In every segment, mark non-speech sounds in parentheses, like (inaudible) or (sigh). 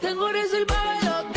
Tengo reservado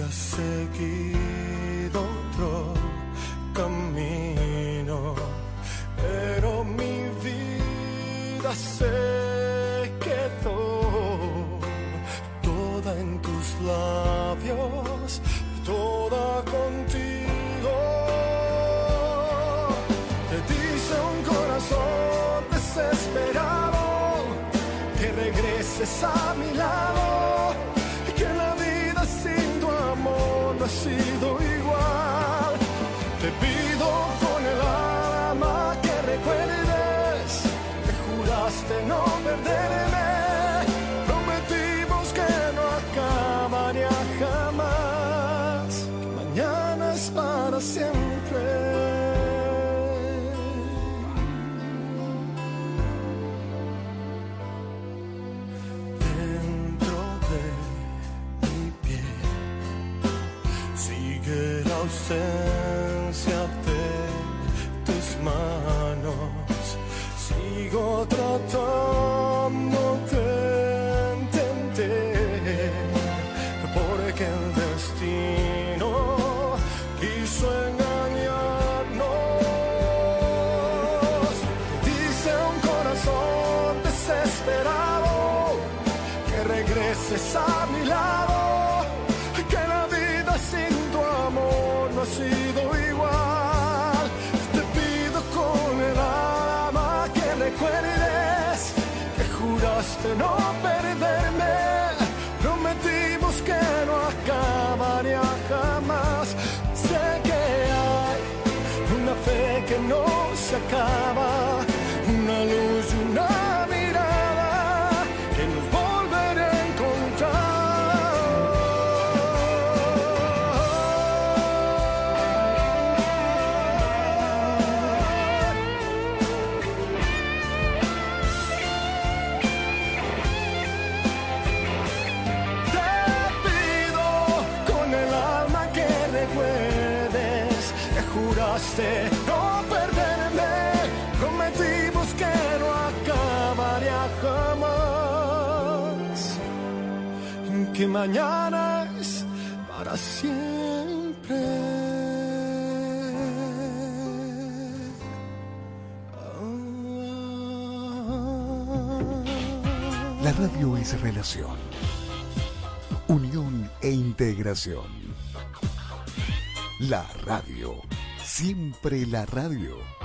que seguido otro camino, pero mi vida se quedó toda en tus labios, toda contigo. Te dice un corazón desesperado que regreses a just an open mañana es para siempre. La radio es relación, unión e integración. La radio, siempre la radio.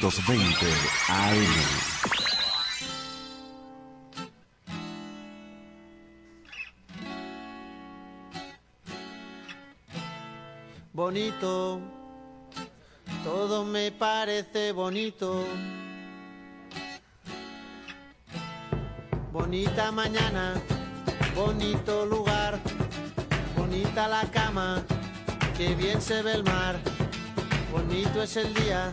AM. bonito, todo me parece bonito. Bonita mañana, bonito lugar, bonita la cama, que bien se ve el mar, bonito es el día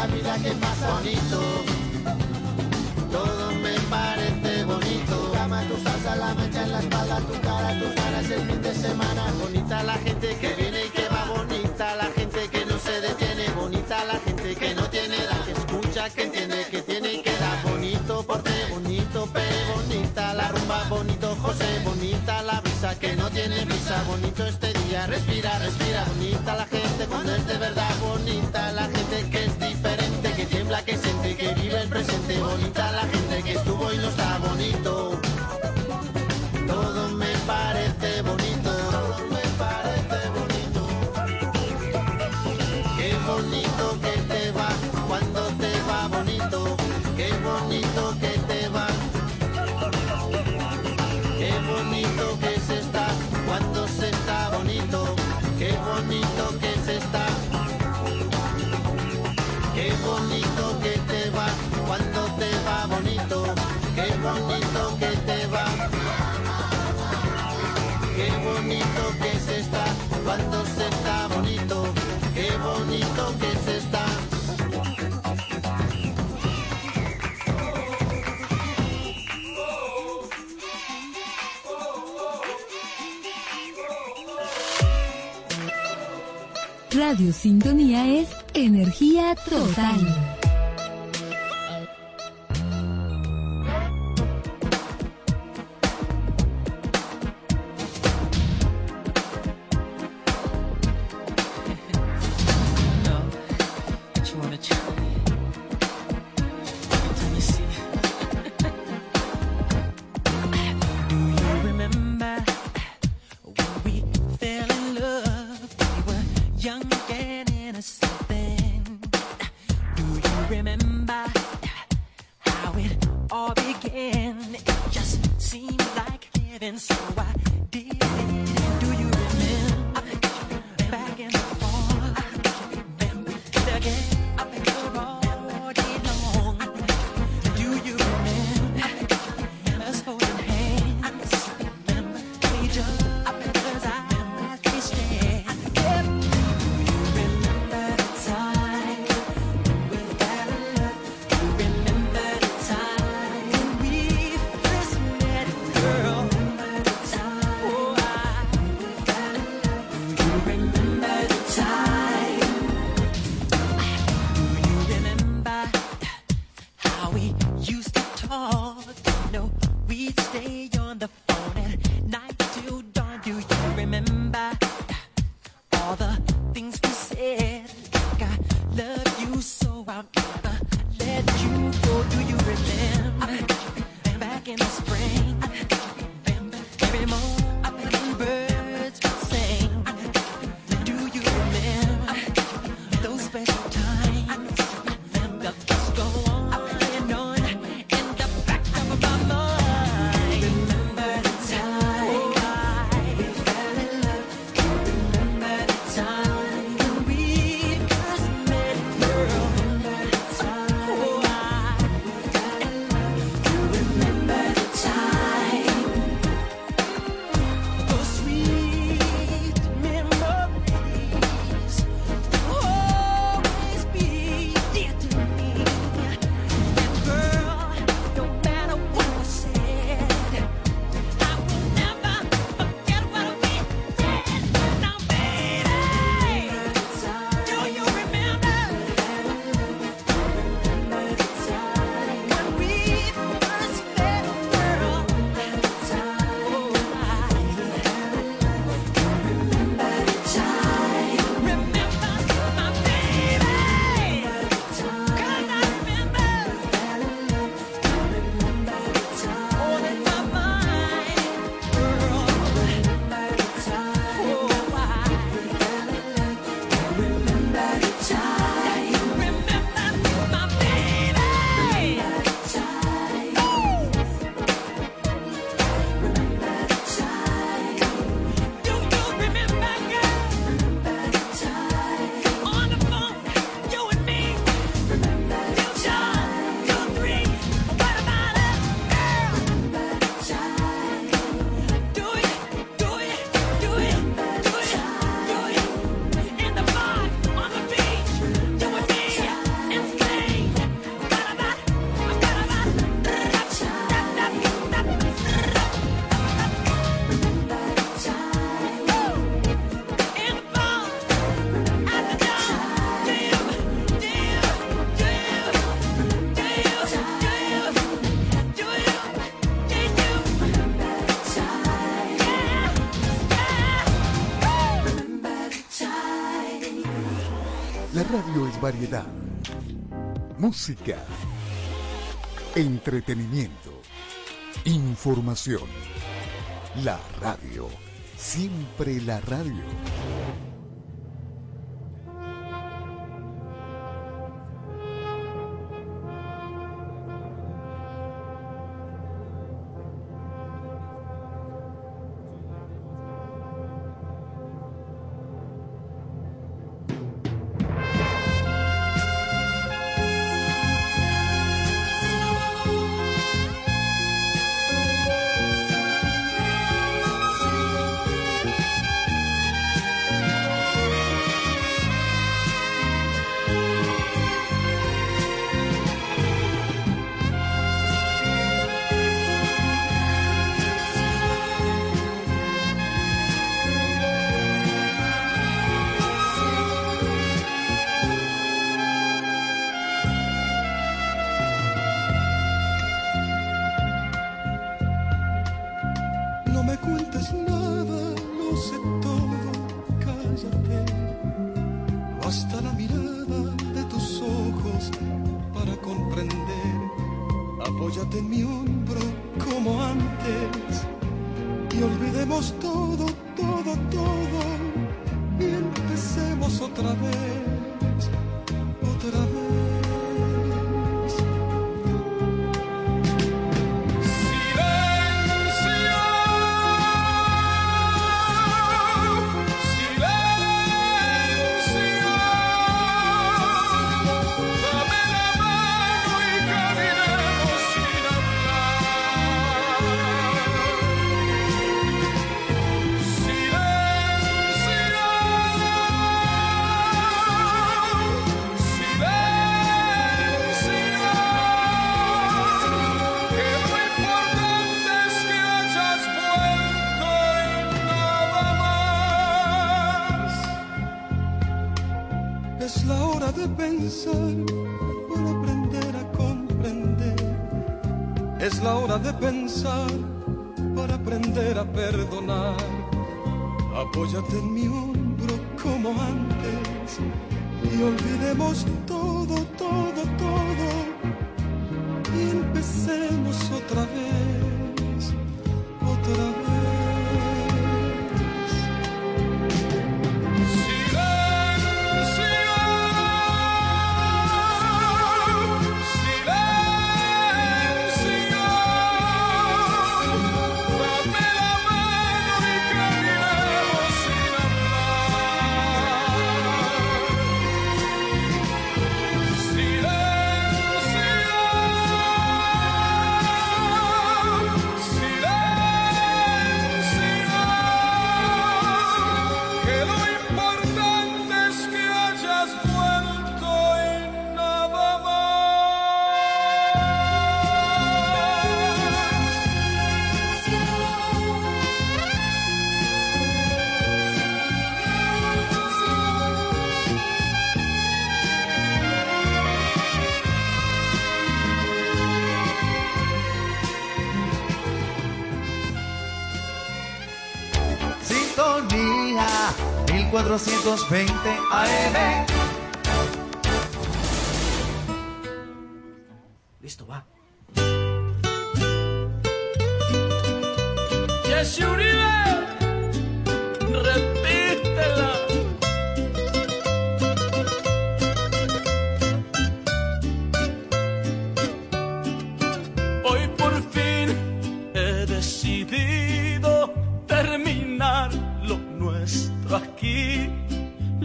la vida que pasa. Bonito. Todo me parece bonito. Tu cama, tu salsa, la mancha en la espalda, tu cara, tus ganas el fin de semana. Bonita la gente que viene y que va. Bonita la gente que no se detiene. Bonita la gente que no tiene edad. Que escucha, que entiende, que tiene y que da. Bonito porte, bonito pe, bonita la rumba, bonito José, bonita la brisa que no tiene prisa, bonito este día, respira, respira, bonita la gente cuando es de verdad, bonita la gente que presente, bonita la gente que estuvo y no está bonito. Radio Sintonía es energía total. Música. Entretenimiento. Información. La radio. Siempre la radio. Es la hora de pensar para aprender a comprender. Es la hora de pensar para aprender a perdonar. Apóyate en mi hombro como antes y olvidemos todo, todo, todo y empecemos otra vez, otra vez. 1420 AM. Listo, va. Jesse Uribe,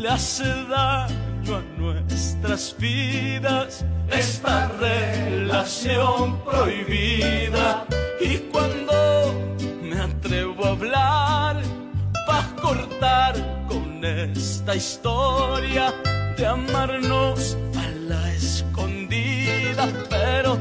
Hace daño a nuestras vidas esta relación prohibida. Y cuando me atrevo a hablar, vas a cortar con esta historia de amarnos a la escondida, pero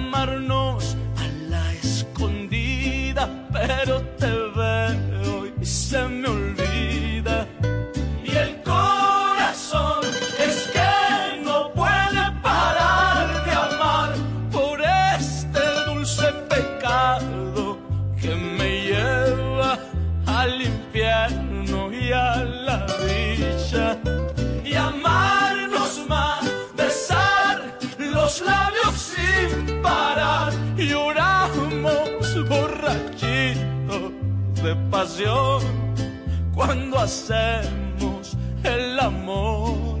amarnos hacemos el amor.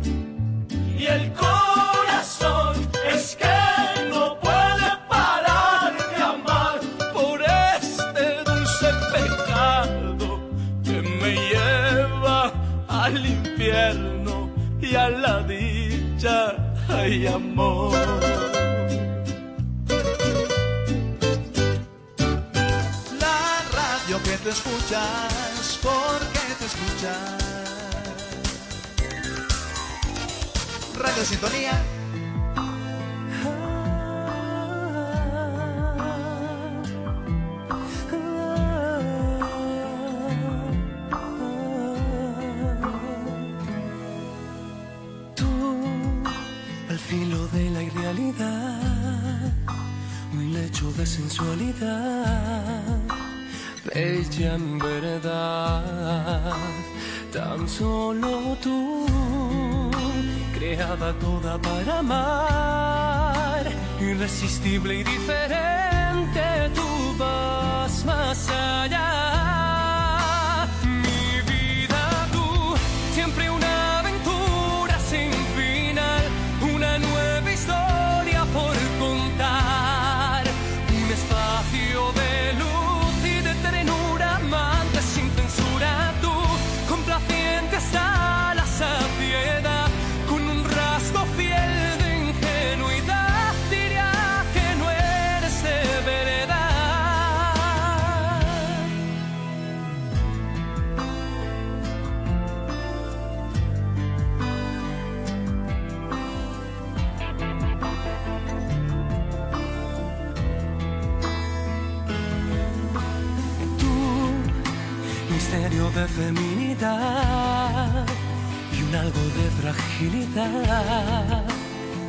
Y el corazón es que no puede parar de amar por este dulce pecado que me lleva al infierno y a la dicha. Ay, amor. de. Tú, al filo de la irrealidad, un lecho de sensualidad, bella en verdad, tan toda para amar, irresistible y diferente, tú vas más allá.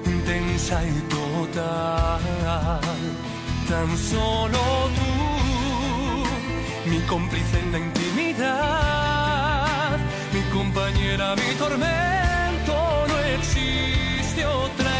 intensa y total. Tan solo tú, mi cómplice en la intimidad, mi compañera, mi tormento, no existe otra.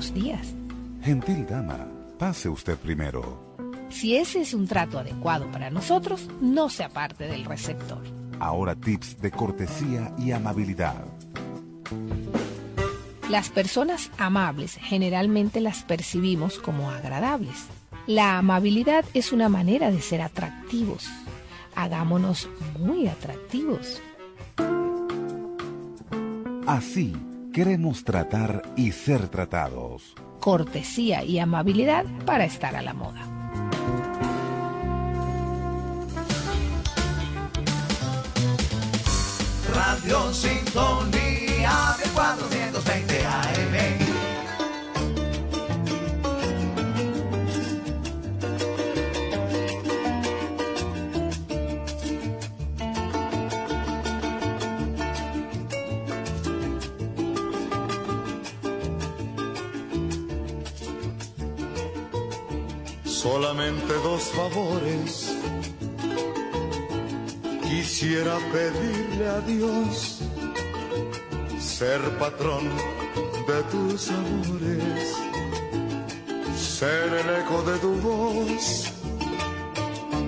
Buenos días. Gentil dama, pase usted primero. Si ese es un trato adecuado para nosotros, no se aparte del receptor. Ahora tips de cortesía y amabilidad. Las personas amables generalmente las percibimos como agradables. La amabilidad es una manera de ser atractivos. Hagámonos muy atractivos. Así queremos tratar y ser tratados. Cortesía y amabilidad para estar a la moda. Radio Sintonía 1420 AM. Solamente dos favores quisiera pedirle a Dios ser patrón de tus amores, ser el eco de tu voz,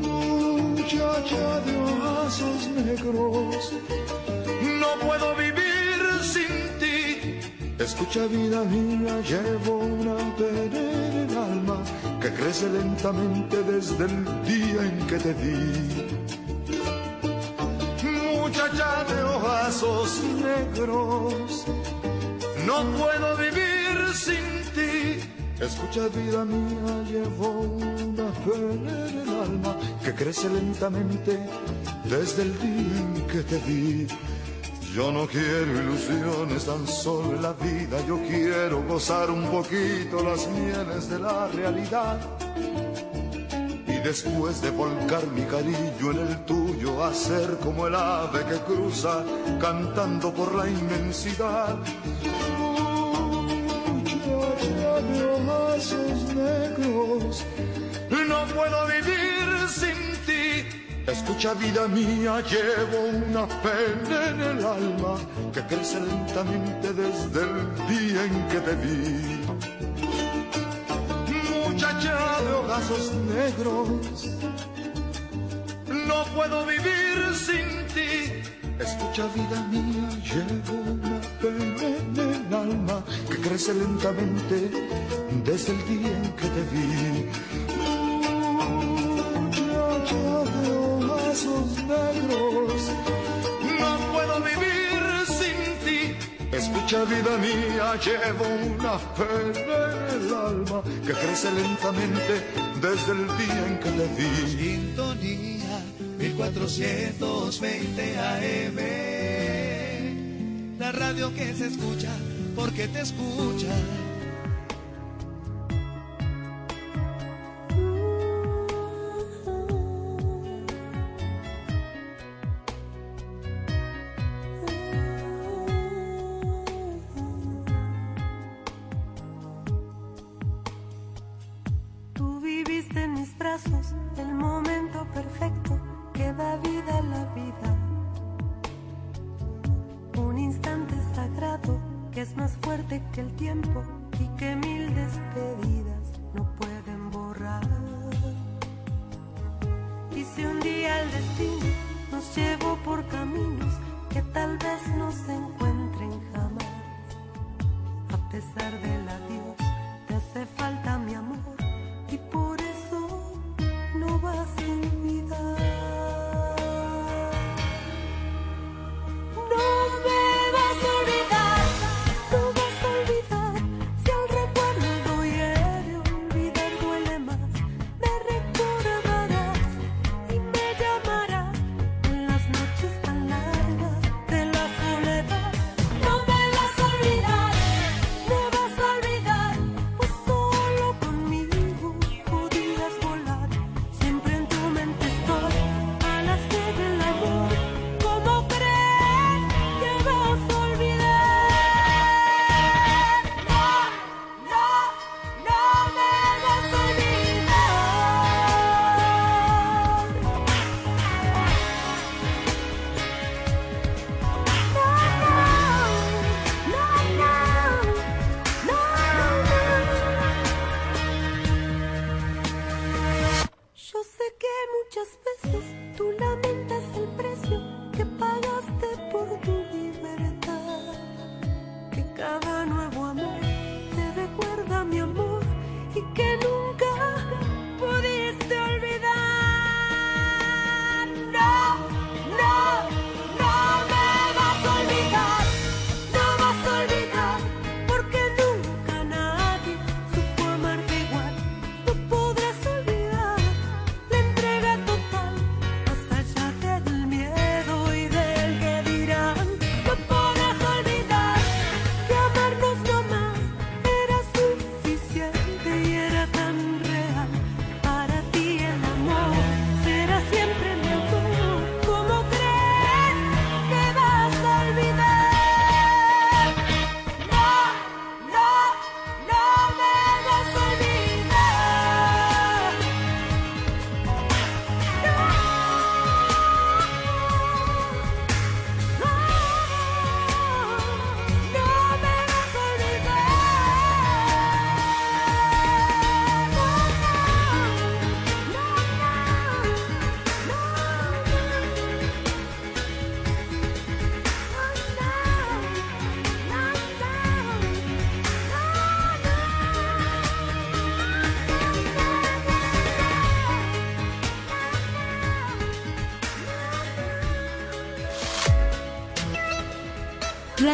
muchacha de ojazos negros. No puedo vivir sin ti. Escucha vida mía, llevo una pena en el alma que crece lentamente desde el día en que te vi muchacha de ojazos negros. No puedo vivir sin ti. Escucha vida mía, llevo una pena en el alma que crece lentamente desde el día en que te vi. Yo no quiero ilusiones tan solo en la vida, yo quiero gozar un poquito las mieles de la realidad después de volcar mi cariño en el tuyo, hacer como el ave que cruza cantando por la inmensidad. Muchacha de ojazos negros, no puedo vivir sin ti. Escucha vida mía, llevo una pena en el alma que crece lentamente desde el día en que te vi muchacha de ojazos negros. No puedo vivir sin ti. Escucha vida mía, llevo una pena en el alma que crece lentamente desde el día en que te vi. Ojazos negros. No puedo vivir sin ti. Escucha vida mía, llevo una pena en el alma que crece lentamente desde el día en que te vi. Sintonía 1420 AM. La radio que se escucha porque te escucha. es más fuerte que el tiempo y que mi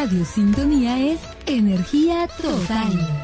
Radio Sintonía es energía total.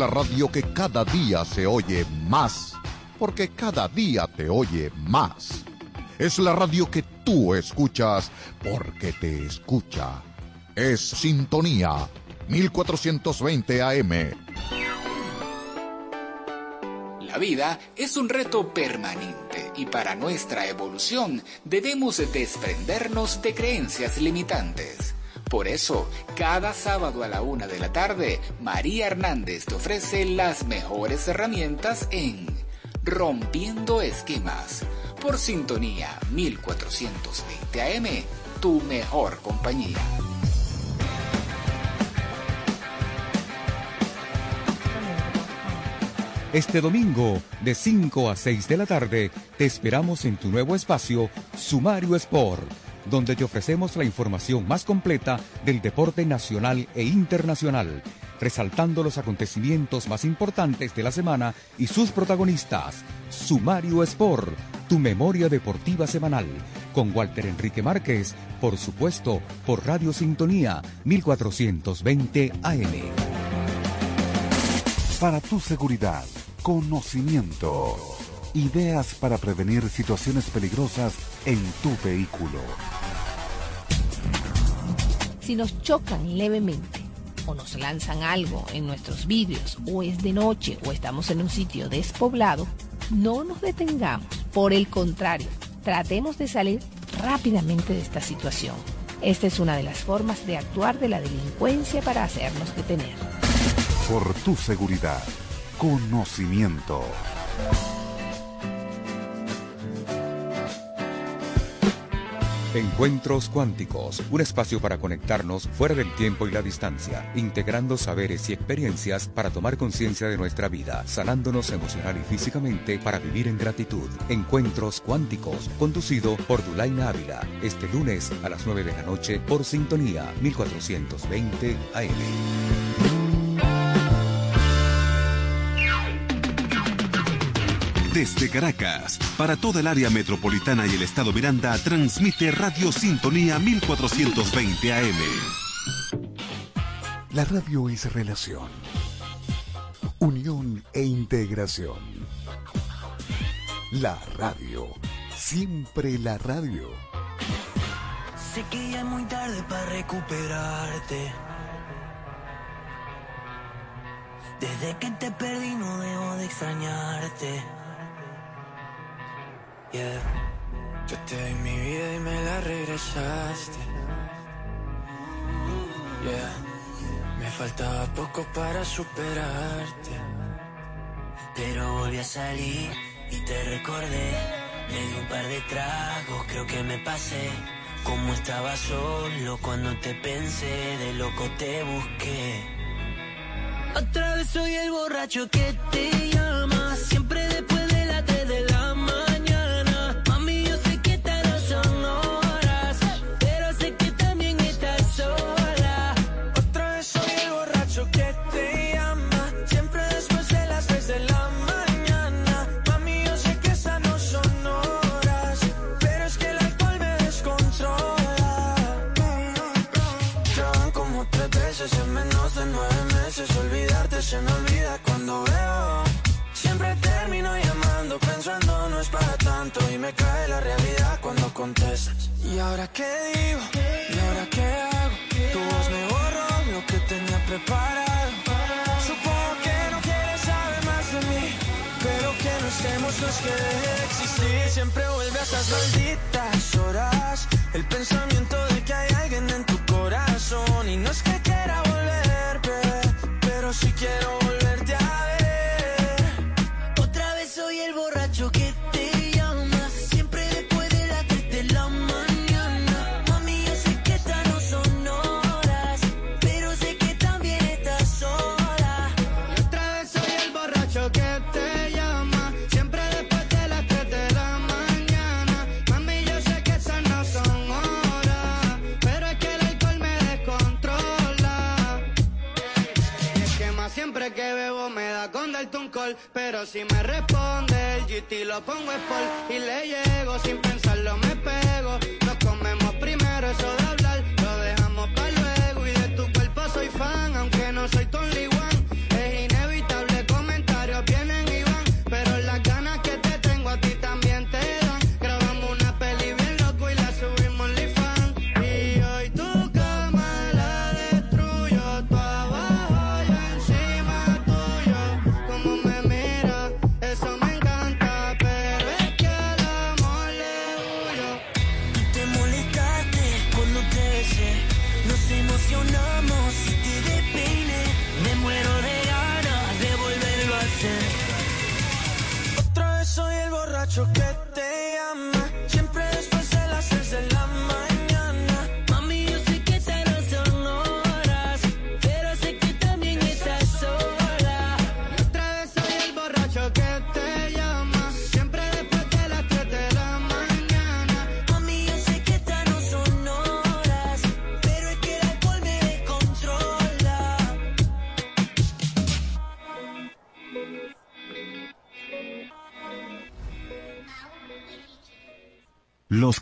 La radio que cada día se oye más, porque cada día te oye más. Es la radio que tú escuchas porque te escucha. Es Sintonía 1420 AM. La vida es un reto permanente y para nuestra evolución debemos desprendernos de creencias limitantes. Por eso, cada sábado a la una de la tarde, María Hernández te ofrece las mejores herramientas en Rompiendo Esquemas, por sintonía 1420 AM, tu mejor compañía. Este domingo, de 5 a 6 de la tarde, te esperamos en tu nuevo espacio, Sumario Sport, donde te ofrecemos la información más completa del deporte nacional e internacional, resaltando los acontecimientos más importantes de la semana y sus protagonistas. Sumario Sport, tu memoria deportiva semanal, con Walter Enrique Márquez, por supuesto, por Radio Sintonía 1420 AM. Para tu seguridad, conocimiento, ideas para prevenir situaciones peligrosas en tu vehículo. Si nos chocan levemente o nos lanzan algo en nuestros vidrios o es de noche o estamos en un sitio despoblado, no nos detengamos. Por el contrario, tratemos de salir rápidamente de esta situación. Esta es una de las formas de actuar de la delincuencia para hacernos detener. Por tu seguridad, conocimiento. Encuentros Cuánticos, un espacio para conectarnos fuera del tiempo y la distancia, integrando saberes y experiencias para tomar conciencia de nuestra vida, sanándonos emocional y físicamente para vivir en gratitud. Encuentros Cuánticos, conducido por Dulaina Ávila, este lunes a las 9 de la noche por Sintonía 1420 AM. Desde Caracas, para toda el área metropolitana y el estado Miranda, transmite Radio Sintonía 1420 AM. La radio es relación, unión e integración. La radio, siempre la radio. Sé que ya es muy tarde para recuperarte. Desde que te perdí no dejo de extrañarte. Yeah. Yo te di mi vida y me la regresaste. Yeah. Me faltaba poco para superarte. Pero volví a salir y te recordé. Me di un par de tragos, creo que me pasé. Como estaba solo cuando te pensé, de loco te busqué. Otra vez soy el borracho que te llama, siempre de se me olvida cuando veo. Siempre termino llamando pensando no es para tanto y me cae la realidad cuando contestas. ¿Y ahora qué digo? ¿Y ahora qué hago? Tu voz me borró lo que tenía preparado. Supongo que no quieres saber más de mí, pero que no estemos no es que deje de existir. Siempre vuelve a esas malditas horas. El pensamiento de que hay alguien en tu corazón y no es que pero si quiero Pero si me responde el GT lo pongo sport. Y le llego sin pensarlo me pego. Nos comemos primero eso de hablar Lo dejamos para luego. Y de tu cuerpo soy fan Aunque no soy Tony One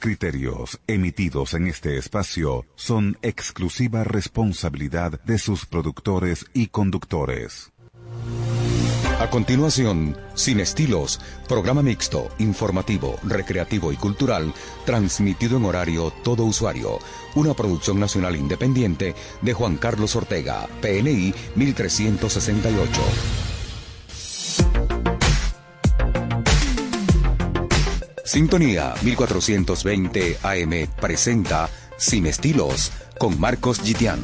criterios emitidos en este espacio son exclusiva responsabilidad de sus productores y conductores. A continuación, Sin Estilos, programa mixto, informativo, recreativo y cultural, transmitido en horario todo usuario. Una producción nacional independiente de Juan Carlos Ortega, PNI 1368. Sintonía 1420 AM presenta Sin Estilos con Marcos Gitián.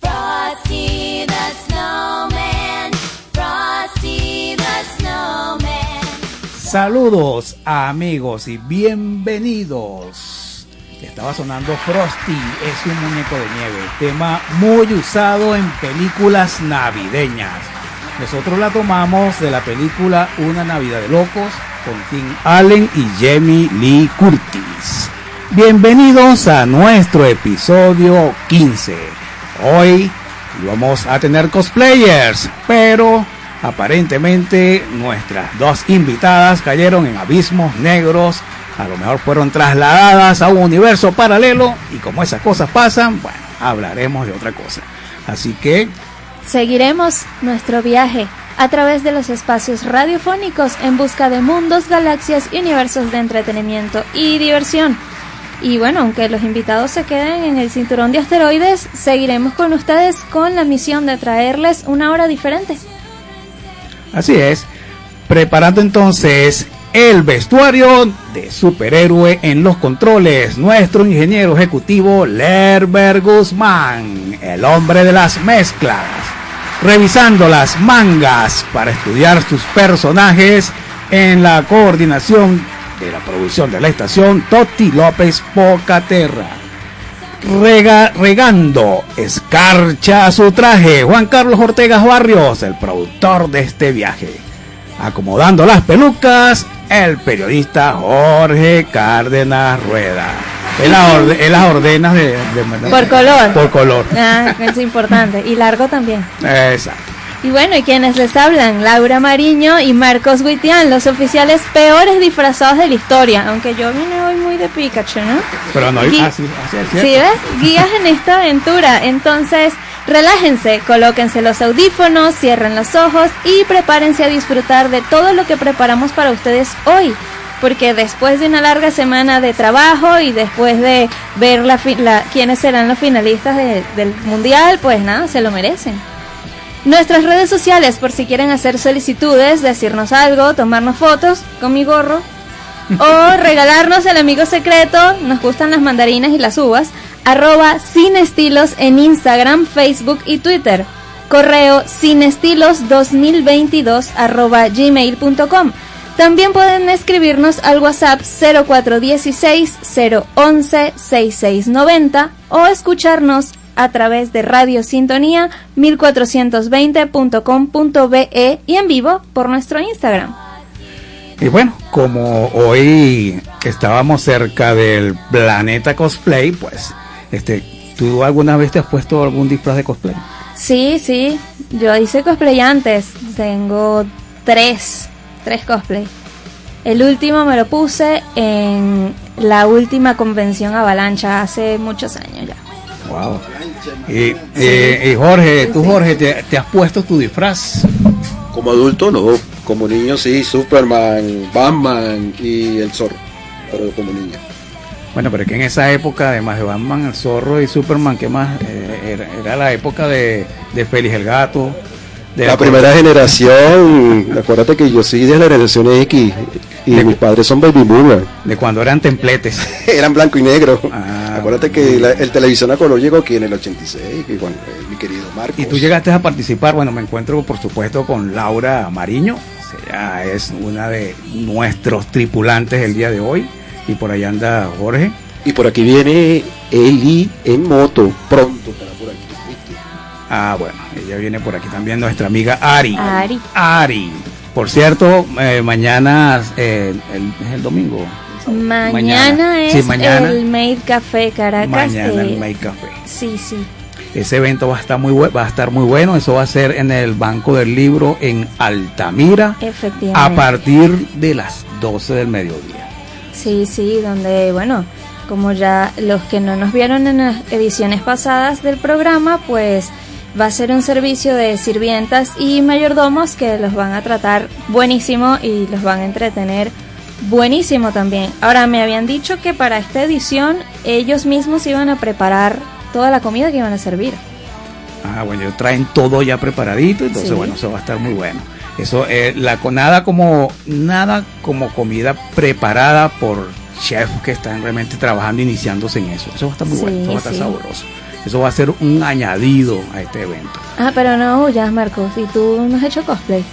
Frosty the Snowman, Frosty the Snowman. Saludos amigos y bienvenidos. Estaba sonando Frosty, es un muñeco de nieve, tema muy usado en películas navideñas. Nosotros la tomamos de la película Una Navidad de Locos con Tim Allen y Jamie Lee Curtis. Bienvenidos a nuestro episodio 15. Hoy vamos a tener cosplayers, pero aparentemente nuestras dos invitadas cayeron en abismos negros. A lo mejor fueron trasladadas a un universo paralelo y como esas cosas pasan, bueno, hablaremos de otra cosa. Así que Seguiremos nuestro viaje a través de los espacios radiofónicos en busca de mundos, galaxias y universos de entretenimiento y diversión. Y bueno, aunque los invitados se queden en el cinturón de asteroides, seguiremos con ustedes con la misión de traerles una hora diferente. Así es, preparando entonces el vestuario de superhéroe en los controles, nuestro ingeniero ejecutivo Lerber Guzmán, el hombre de las mezclas, revisando las mangas para estudiar sus personajes en la coordinación de la producción de la estación Toti López Pocaterra. Rega, regando escarcha su traje Juan Carlos Ortega Barrios, el productor de este viaje. Acomodando las pelucas, el periodista Jorge Cárdenas Rueda. Él las, orde- él las ordena de, de- Por color. Por color. Ah, es importante. Y largo también. Exacto. Y bueno, y quienes les hablan, Laura Mariño y Marcos Guitián, los oficiales peores disfrazados de la historia. Aunque yo vine hoy muy de Pikachu, ¿no? Pero no Gui- así, así es ¿Sí ves? Guías en esta aventura. Entonces, relájense, colóquense los audífonos, cierren los ojos y prepárense a disfrutar de todo lo que preparamos para ustedes hoy. Porque después de una larga semana de trabajo y después de ver la, la- quiénes serán los finalistas de- del mundial, pues nada, se lo merecen. Nuestras redes sociales, por si quieren hacer solicitudes, decirnos algo, tomarnos fotos con mi gorro, o (laughs) regalarnos el amigo secreto, nos gustan las mandarinas y las uvas, arroba sin estilos en Instagram, Facebook y Twitter. Correo sinestilos2022 arroba gmail.com. También pueden escribirnos al WhatsApp 0416 011 6690 o escucharnos a través de Radio Sintonía 1420.com.be y en vivo por nuestro Instagram. Y bueno, como hoy estábamos cerca del planeta cosplay, pues, este, ¿tú alguna vez te has puesto algún disfraz de cosplay? Sí, sí, yo hice cosplay antes, tengo tres, tres cosplay. El último me lo puse en la última convención Avalancha hace muchos años ya. Wow. Y, eh, y Jorge, tú Jorge, ¿te, te has puesto tu disfraz? Como adulto no, como niño sí, Superman, Batman y el zorro, pero como niño. Bueno, pero es que en esa época, además de Batman, el zorro y Superman, ¿qué más? Eh, era, era la época de, de Félix el Gato. De la primera generación, acuérdate que yo soy de la generación X y mis padres son baby boomer. De cuando eran templetes. (laughs) Eran blanco y negro. Ah, acuérdate que la- el televisión a color llegó aquí en el 86, que cuando, eh, mi querido Marcos. Y tú llegaste a participar, bueno, me encuentro por supuesto con Laura Mariño, Ella es una de nuestros tripulantes el día de hoy. Y por ahí anda Jorge. Y por aquí viene Eli en moto. Pronto estará por aquí. Ah, bueno, ella viene por aquí también, nuestra amiga Ari. Ari. Ari. Por cierto, eh, mañana eh, el- es el domingo. Mañana, Mañana. es Sí, mañana. el Made Café Caracas. Mañana el Make Café. Sí, sí. Ese evento va a estar muy va a estar muy bueno. Eso va a ser en el Banco del Libro en Altamira Efectivamente. a partir de las 12 del mediodía. Sí, sí, donde, bueno, como ya los que no nos vieron en las ediciones pasadas del programa, pues va a ser un servicio de sirvientas y mayordomos que los van a tratar buenísimo y los van a entretener buenísimo también. Ahora, me habían dicho que para esta edición ellos mismos iban a preparar toda la comida que iban a servir. Ah, bueno, ellos traen todo ya preparadito, entonces Sí. bueno, eso va a estar muy bueno. Eso, eh, la nada como nada como comida preparada por chefs que están realmente trabajando, iniciándose en eso. Eso va a estar muy Sí, bueno, eso va a estar sí. sabroso. Eso va a ser un añadido a este evento. Ah, pero no huyas, Marcos, y tú no has hecho cosplay.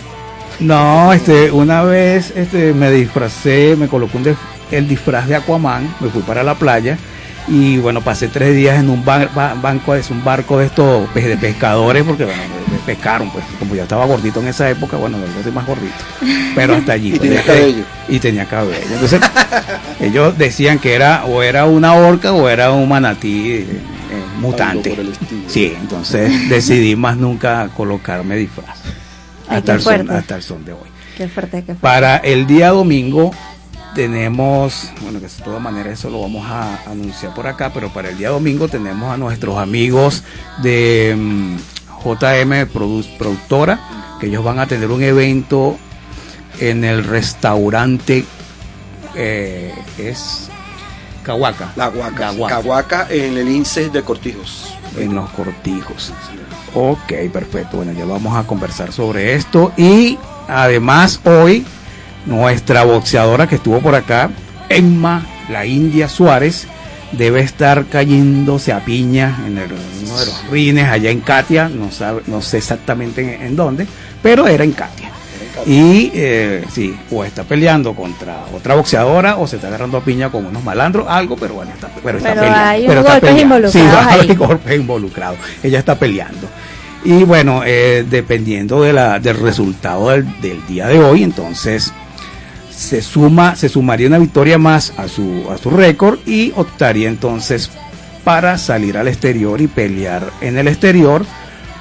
No, este, una vez este, me disfracé, me coloqué un el disfraz de Aquaman, me fui para la playa y bueno, pasé tres días en un bar- ba- banco, es un barco de estos pe- de pescadores, porque bueno, pescaron, pues como yo estaba gordito en esa época, bueno, yo soy más gordito, pero hasta allí. (laughs) Y pues, tenía cabello. Y tenía cabello. Entonces, (laughs) ellos decían que era o era una orca o era un manatí eh, mutante. el estilo. Sí, entonces (laughs) decidí más nunca colocarme disfraz. Hasta el, son, hasta el son de hoy. Qué fuerte, qué fuerte. Para el día domingo tenemos, bueno, que de todas maneras eso lo vamos a anunciar por acá, pero para el día domingo tenemos a nuestros amigos de mm, JM Produ- Productora, que ellos van a tener un evento en el restaurante, eh, es Cahuaca. La Huaca. La Huaca. Cahuaca en el INSE de Cortijos. en los cortijos. Ok, perfecto. Bueno, ya vamos a conversar sobre esto. Y además hoy, nuestra boxeadora que estuvo por acá, Emma, la India Suárez, debe estar cayéndose a piña en el- uno de los rines allá en Katia. No, sabe, no sé exactamente en, en dónde, pero era en Katia. Y eh, sí, o está peleando contra otra boxeadora o se está agarrando a piña con unos malandros, algo, pero bueno, está, pero está Pero peleando. hay pero está golpes peleando. Sí, (laughs) ahí. golpes involucrados. Ella está peleando. Y bueno, eh, dependiendo de la, del resultado del, del día de hoy, entonces se suma, se sumaría una victoria más a su, a su récord y optaría entonces para salir al exterior y pelear en el exterior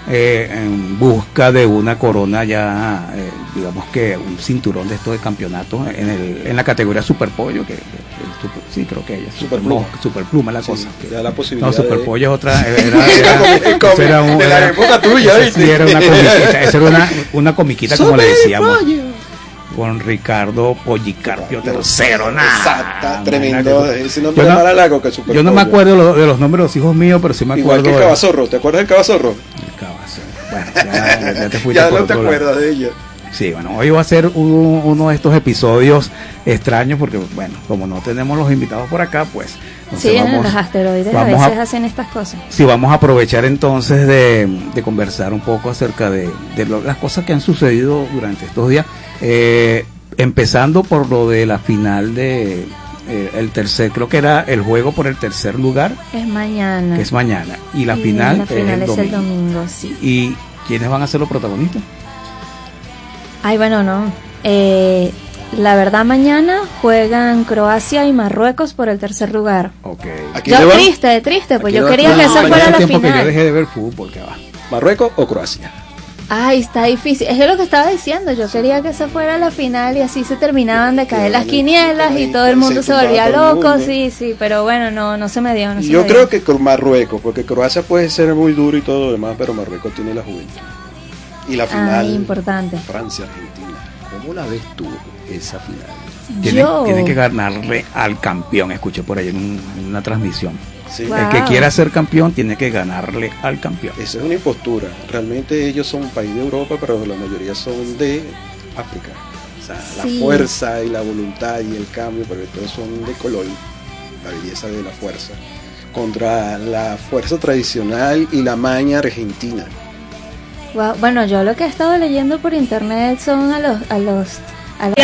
eh, en busca de una corona ya, eh, digamos que un cinturón de estos de campeonato en, el, en la categoría Superpollo, que, que- que super- sí, creo que ella es Superpluma. no, Superpluma la Sí, cosa. la posibilidad No, Superpollo es otra, era, (laughs) era- cómic era sí una comiquita, eso era una, una comiquita (laughs) como le decíamos. Con Ricardo Pollicarpio III. Exacta, tremendo. Ese nombre Yo no-. Yo no me acuerdo lo- de los nombres de los hijos míos, pero sí me Igual acuerdo. que el Cabazorro. ¿Te acuerdas del Cabazorro? Bueno, ya, ya te (laughs) fuiste ya no te acuerdas de ella. Sí, bueno, hoy va a ser un- uno de estos episodios extraños porque, bueno, como no tenemos los invitados por acá, pues Sí, vamos- los asteroides a veces hacen estas cosas. Sí, vamos a aprovechar entonces de, de conversar un poco acerca de, de lo- las cosas que han sucedido durante estos días. Eh, empezando por lo de la final de eh, el tercer, creo que era el juego por el tercer lugar, Es mañana. que es mañana, y la Y final, la final es, es el el domingo. domingo, sí. ¿Y quiénes van a ser los protagonistas? Ay, bueno, no. Eh, la verdad, mañana juegan Croacia y Marruecos por el tercer lugar. Ok. Yo triste, triste, pues yo quería que esa fuera la tiempo que yo final. dejé de ver fútbol, que va. ¿Marruecos o Croacia? Ay, está difícil. Es lo que estaba diciendo. Yo quería que esa fuera la final y así se terminaban de caer las quinielas y todo el mundo se volvía loco. Sí, sí, pero bueno, no, no se me dio. No se Yo me creo dio. que con Marruecos, porque Croacia puede ser muy duro y todo lo demás, pero Marruecos tiene la juventud. Y la final, importante. Francia-Argentina. ¿Cómo la ves tú esa final? Tienen, Yo- tienen que ganarle al campeón, escuché por ahí en, un- en una transmisión. Sí. El que quiera ser campeón tiene que ganarle al campeón. Esa es una impostura. Realmente ellos son un país de Europa, pero la mayoría son de África. O sea, Sí. la fuerza y la voluntad y el cambio, pero todos son de color, la belleza de la fuerza, contra la fuerza tradicional y la maña argentina. Bueno, yo lo que he estado leyendo por internet son a los a los a los